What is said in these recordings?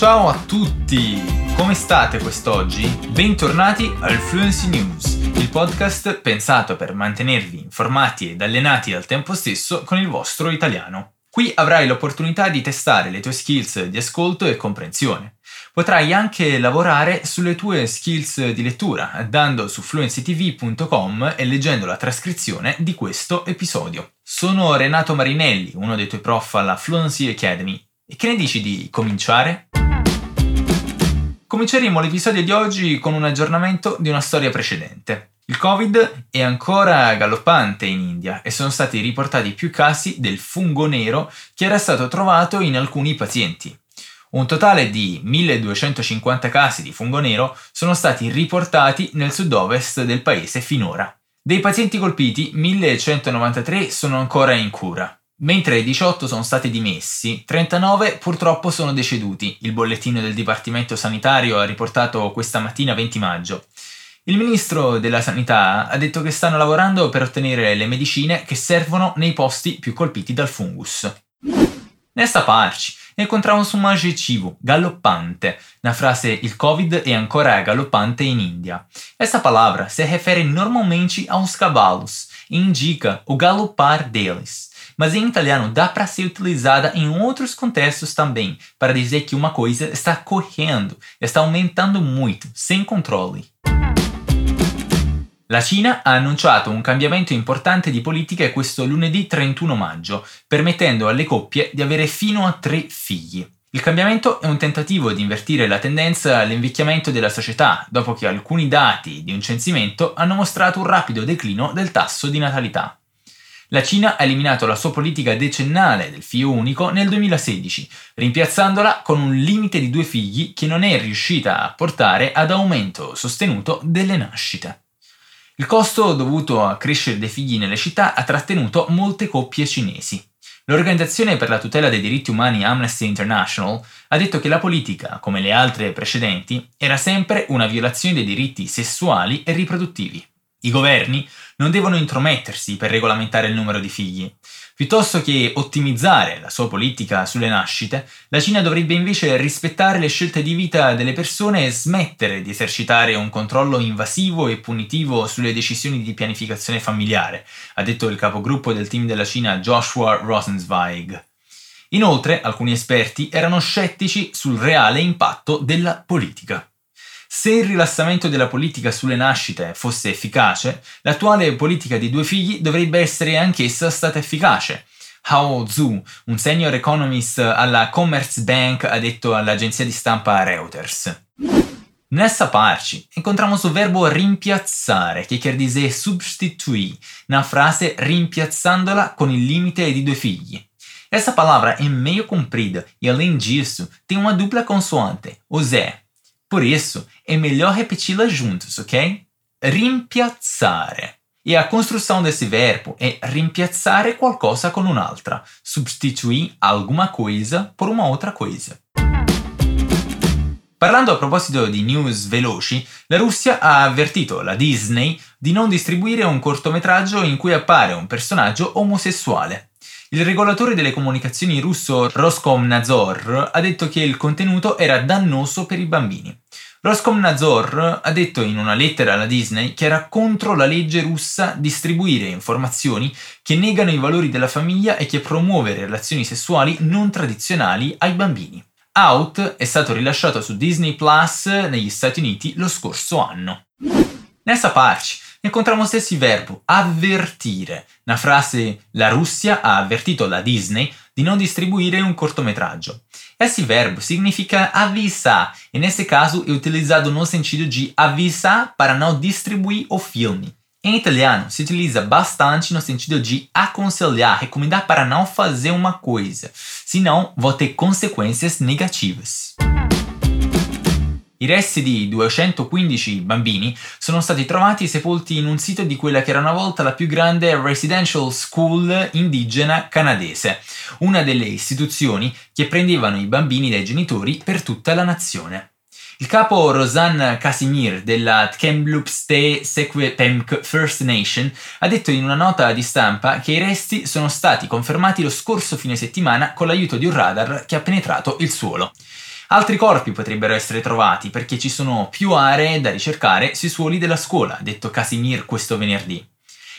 Ciao a tutti! Come state quest'oggi? Bentornati al Fluency News, il podcast pensato per mantenervi informati ed allenati al tempo stesso con il vostro italiano. Qui avrai l'opportunità di testare le tue skills di ascolto e comprensione. Potrai anche lavorare sulle tue skills di lettura andando su fluencytv.com e leggendo la trascrizione di questo episodio. Sono Renato Marinelli, uno dei tuoi prof alla Fluency Academy. E che ne dici di cominciare? Cominceremo l'episodio di oggi con un aggiornamento di una storia precedente. Il Covid è ancora galoppante in India e sono stati riportati più casi del fungo nero che era stato trovato in alcuni pazienti. Un totale di 1250 casi di fungo nero sono stati riportati nel sud-ovest del paese finora. Dei pazienti colpiti, 1193 sono ancora in cura. Mentre 18 sono stati dimessi, 39 purtroppo sono deceduti. Il bollettino del Dipartimento Sanitario ha riportato questa mattina 20 maggio. Il ministro della Sanità ha detto che stanno lavorando per ottenere le medicine che servono nei posti più colpiti dal fungus. Nesta parte, encontramos um adjetivo, galoppante, na frase il Covid é ancora galoppante in India. Essa palavra se refere normalmente aos cavalos e indica o galopar deles. Mas em italiano dá para ser utilizada em outros contextos também, para dizer que uma coisa está correndo, está aumentando muito, sem controle. La Cina ha annunciato un cambiamento importante di politiche questo lunedì 31 maggio, permettendo alle coppie di avere fino a tre figli. Il cambiamento è un tentativo di invertire la tendenza all'invecchiamento della società, dopo che alcuni dati di un censimento hanno mostrato un rapido declino del tasso di natalità. La Cina ha eliminato la sua politica decennale del figlio unico nel 2016, rimpiazzandola con un limite di due figli che non è riuscita a portare ad aumento sostenuto delle nascite. Il costo dovuto a crescere dei figli nelle città ha trattenuto molte coppie cinesi. L'Organizzazione per la tutela dei diritti umani Amnesty International ha detto che la politica, come le altre precedenti, era sempre una violazione dei diritti sessuali e riproduttivi. I governi non devono intromettersi per regolamentare il numero di figli. Piuttosto che ottimizzare la sua politica sulle nascite, la Cina dovrebbe invece rispettare le scelte di vita delle persone e smettere di esercitare un controllo invasivo e punitivo sulle decisioni di pianificazione familiare, ha detto il capogruppo del team della Cina Joshua Rosenzweig. Inoltre, alcuni esperti erano scettici sul reale impatto della politica. Se il rilassamento della politica sulle nascite fosse efficace, l'attuale politica di due figli dovrebbe essere anch'essa stata efficace. Hao Zhu, un senior economist alla Commerce Bank, ha detto all'agenzia di stampa Reuters. Nessa parte, encontramos o verbo rimpiazzare, che quer dizer substituir, na frase rimpiazzandola con il limite di due figli. Essa palavra é meio comprida e, além disso, tem uma dupla consoante, o zé, Por isso, é melhor repeti-la juntos, ok? Rimpiazzare. E a construção desse verbo é rimpiazzare qualcosa con un'altra, substituir alguma coisa por uma outra coisa. Parlando a proposito di news veloci, la Russia ha avvertito la Disney di non distribuire un cortometraggio in cui appare un personaggio omosessuale. Il regolatore delle comunicazioni russo Roskomnadzor ha detto che il contenuto era dannoso per i bambini. Roskomnadzor ha detto in una lettera alla Disney che era contro la legge russa distribuire informazioni che negano i valori della famiglia e che promuove relazioni sessuali non tradizionali ai bambini. Out è stato rilasciato su Disney Plus negli Stati Uniti lo scorso anno. Nessa parte incontriamo stesso verbo avvertire. Na frase La Russia ha avvertito la Disney di non distribuire un cortometraggio. Esse verbo significa avisar e nesse caso é utilizado no sentido de avisar para não distribuir o filme. Em italiano, se utiliza bastante no sentido de aconselhar, recomendar para não fazer uma coisa, senão vão ter consequências negativas. I resti di 215 bambini sono stati trovati sepolti in un sito di quella che era una volta la più grande residential school indigena canadese, una delle istituzioni che prendevano i bambini dai genitori per tutta la nazione. Il capo Rosanne Casimir della Tkemlupste Sequepemk First Nation ha detto in una nota di stampa che i resti sono stati confermati lo scorso fine settimana con l'aiuto di un radar che ha penetrato il suolo. Altri corpi potrebbero essere trovati perché ci sono più aree da ricercare sui suoli della scuola, detto Casimir questo venerdì.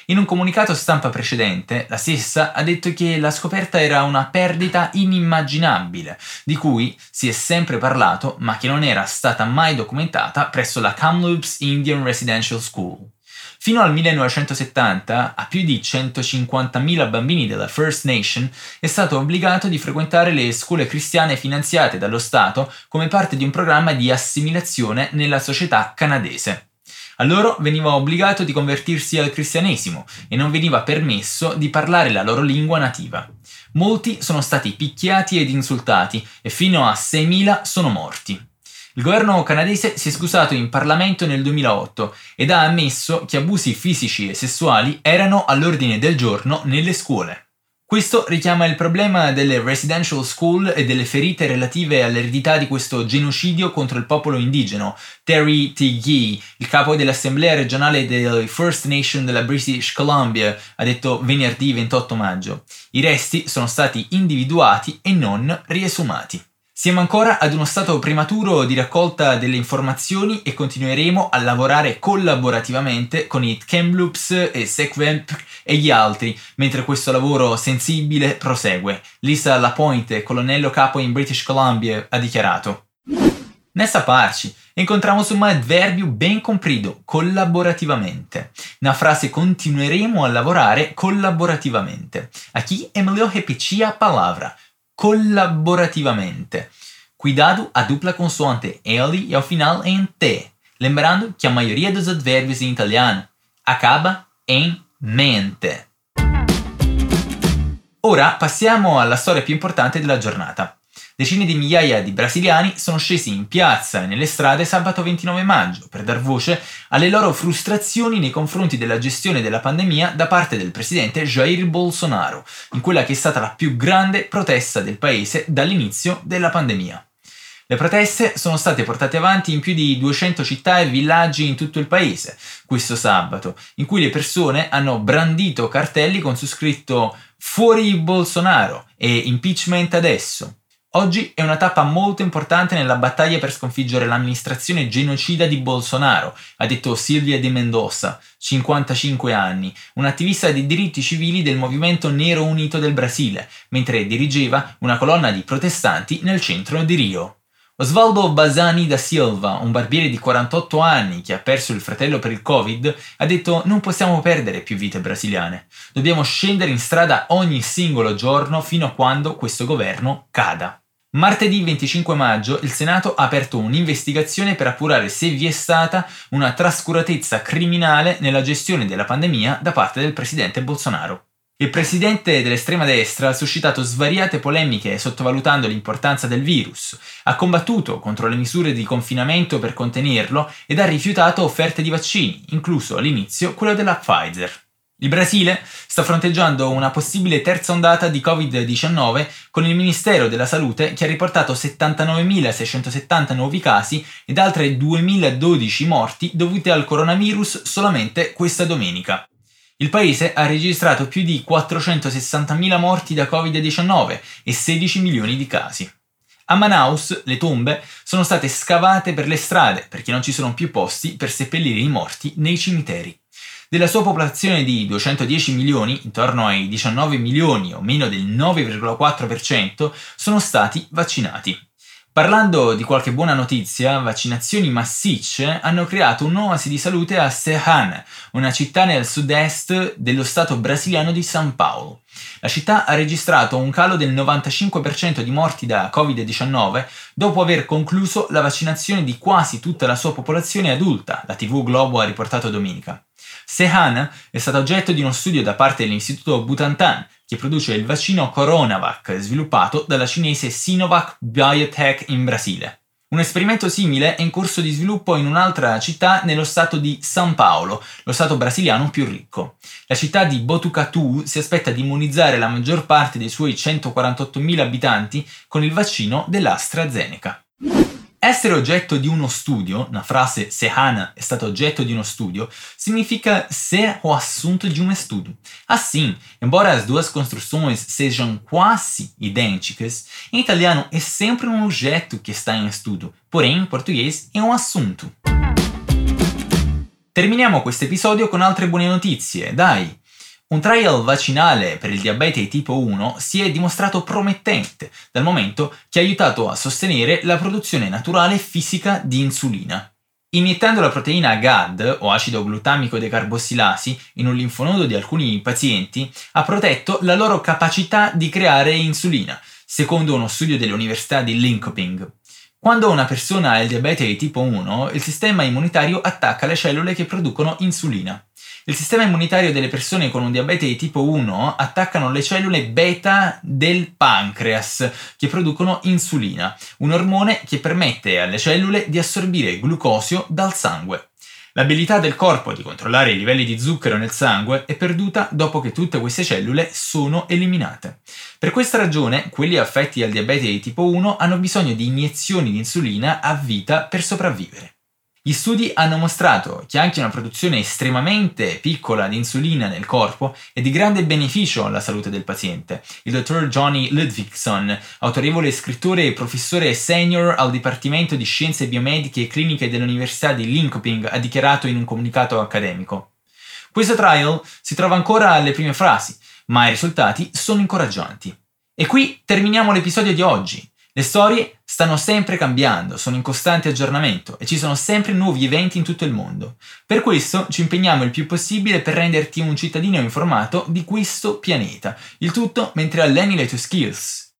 In un comunicato stampa precedente, la stessa ha detto che la scoperta era una perdita inimmaginabile, di cui si è sempre parlato, ma che non era stata mai documentata presso la Kamloops Indian Residential School. Fino al 1970, a più di 150.000 bambini della First Nation è stato obbligato di frequentare le scuole cristiane finanziate dallo Stato come parte di un programma di assimilazione nella società canadese. A loro veniva obbligato di convertirsi al cristianesimo e non veniva permesso di parlare la loro lingua nativa. Molti sono stati picchiati ed insultati e fino a 6.000 sono morti. Il governo canadese si è scusato in Parlamento nel 2008 ed ha ammesso che abusi fisici e sessuali erano all'ordine del giorno nelle scuole. Questo richiama il problema delle residential school e delle ferite relative all'eredità di questo genocidio contro il popolo indigeno. Terry T. Gee, il capo dell'Assemblea regionale delle First Nation della British Columbia, ha detto venerdì 28 maggio. I resti sono stati individuati e non riesumati. Siamo ancora ad uno stato prematuro di raccolta delle informazioni e continueremo a lavorare collaborativamente con i Kamloops e SecVemp e gli altri, mentre questo lavoro sensibile prosegue. Lisa Lapointe, colonnello capo in British Columbia, ha dichiarato. Nessa parte, encontramos un adverbio ben comprido, collaborativamente. Na frase continueremo a lavorare collaborativamente. Aqui é melhor repetir a palavra collaborativamente. Cuidado a dupla consoante ele e ao final em te. Lembrando que a maioria dos advérbios em italiano acaba em mente. Ora passiamo alla storia più importante della giornata. Decine di migliaia di brasiliani sono scesi in piazza e nelle strade sabato 29 maggio per dar voce alle loro frustrazioni nei confronti della gestione della pandemia da parte del presidente Jair Bolsonaro, in quella che è stata la più grande protesta del paese dall'inizio della pandemia. Le proteste sono state portate avanti in più di 200 città e villaggi in tutto il paese questo sabato, in cui le persone hanno brandito cartelli con su scritto Fuori Bolsonaro e Impeachment adesso. Oggi è una tappa molto importante nella battaglia per sconfiggere l'amministrazione genocida di Bolsonaro, ha detto Silvia De Mendoza, 55 anni, un'attivista dei diritti civili del movimento Nero Unito del Brasile, mentre dirigeva una colonna di protestanti nel centro di Rio. Osvaldo Basani da Silva, un barbiere di 48 anni che ha perso il fratello per il Covid, ha detto non possiamo perdere più vite brasiliane. Dobbiamo scendere in strada ogni singolo giorno fino a quando questo governo cada. Martedì 25 maggio il Senato ha aperto un'investigazione per appurare se vi è stata una trascuratezza criminale nella gestione della pandemia da parte del presidente Bolsonaro. Il presidente dell'estrema destra ha suscitato svariate polemiche sottovalutando l'importanza del virus, ha combattuto contro le misure di confinamento per contenerlo ed ha rifiutato offerte di vaccini, incluso all'inizio quello della Pfizer. Il Brasile sta fronteggiando una possibile terza ondata di Covid-19 con il Ministero della Salute che ha riportato 79.670 nuovi casi ed altre 2.012 morti dovute al coronavirus solamente questa domenica. Il paese ha registrato più di 460.000 morti da Covid-19 e 16 milioni di casi. A Manaus le tombe sono state scavate per le strade perché non ci sono più posti per seppellire i morti nei cimiteri. Della sua popolazione di 210 milioni, intorno ai 19 milioni o meno del 9,4%, sono stati vaccinati. Parlando di qualche buona notizia, vaccinazioni massicce hanno creato un'oasi di salute a Serrana, una città nel sud-est dello stato brasiliano di San Paolo. La città ha registrato un calo del 95% di morti da Covid-19 dopo aver concluso la vaccinazione di quasi tutta la sua popolazione adulta, la TV Globo ha riportato domenica. Sehan è stato oggetto di uno studio da parte dell'Istituto Butantan, che produce il vaccino Coronavac, sviluppato dalla cinese Sinovac Biotech in Brasile. Un esperimento simile è in corso di sviluppo in un'altra città nello stato di San Paolo, lo stato brasiliano più ricco. La città di Botucatu si aspetta di immunizzare la maggior parte dei suoi 148.000 abitanti con il vaccino dell'AstraZeneca. Essere oggetto di uno studio, na frase se Hannah è stata oggetto di uno studio, significa ser o assunto de um estudo. Assim, embora as duas construções sejam quase idênticas, em italiano é sempre um objeto que está em estudo, porém em português é um assunto. Terminiamo questo episodio con altre buone notizie, dai! Un trial vaccinale per il diabete tipo 1 si è dimostrato promettente, dal momento che ha aiutato a sostenere la produzione naturale fisica di insulina. Iniettando la proteina GAD, o acido glutamico decarbossilasi, in un linfonodo di alcuni pazienti, ha protetto la loro capacità di creare insulina, secondo uno studio dell'Università di Linköping. Quando una persona ha il diabete tipo 1, il sistema immunitario attacca le cellule che producono insulina. Il sistema immunitario delle persone con un diabete di tipo 1 attaccano le cellule beta del pancreas che producono insulina, un ormone che permette alle cellule di assorbire glucosio dal sangue. L'abilità del corpo di controllare i livelli di zucchero nel sangue è perduta dopo che tutte queste cellule sono eliminate. Per questa ragione, quelli affetti dal diabete di tipo 1 hanno bisogno di iniezioni di insulina a vita per sopravvivere. Gli studi hanno mostrato che anche una produzione estremamente piccola di insulina nel corpo è di grande beneficio alla salute del paziente. Il dottor Johnny Ludvigson, autorevole scrittore e professore senior al Dipartimento di Scienze Biomediche e Cliniche dell'Università di Linköping, ha dichiarato in un comunicato accademico. Questo trial si trova ancora alle prime frasi, ma i risultati sono incoraggianti. E qui terminiamo l'episodio di oggi. Le storie stanno sempre cambiando, sono in costante aggiornamento e ci sono sempre nuovi eventi in tutto il mondo. Per questo ci impegniamo il più possibile per renderti un cittadino informato di questo pianeta, il tutto mentre alleni le tue skills.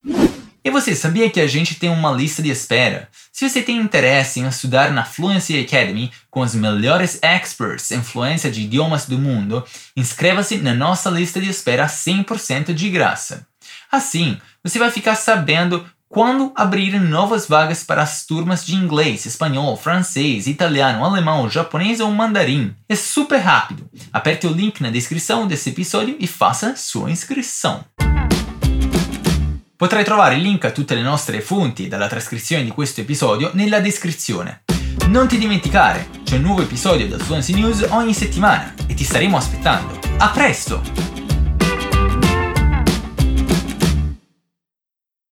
E você sabia que a gente tem uma lista de espera? Se você tem interesse em estudar na Fluency Academy com os melhores experts em fluência de idiomas do mundo, inscreva-se na nossa lista de espera 100% de graça. Assim, você vai ficar sabendo quando abrirem novas vagas para as turmas de inglês, espanhol, francês, italiano, alemão, japonês ou mandarim. É super rápido. Aperte o link na descrição desse episódio e faça sua inscrição. Potrai trovare il link a tutte le nostre fonti dalla trascrizione di questo episodio nella descrizione. Non ti dimenticare, c'è un nuovo episodio del Fluency News ogni settimana e ti staremo aspettando. A presto!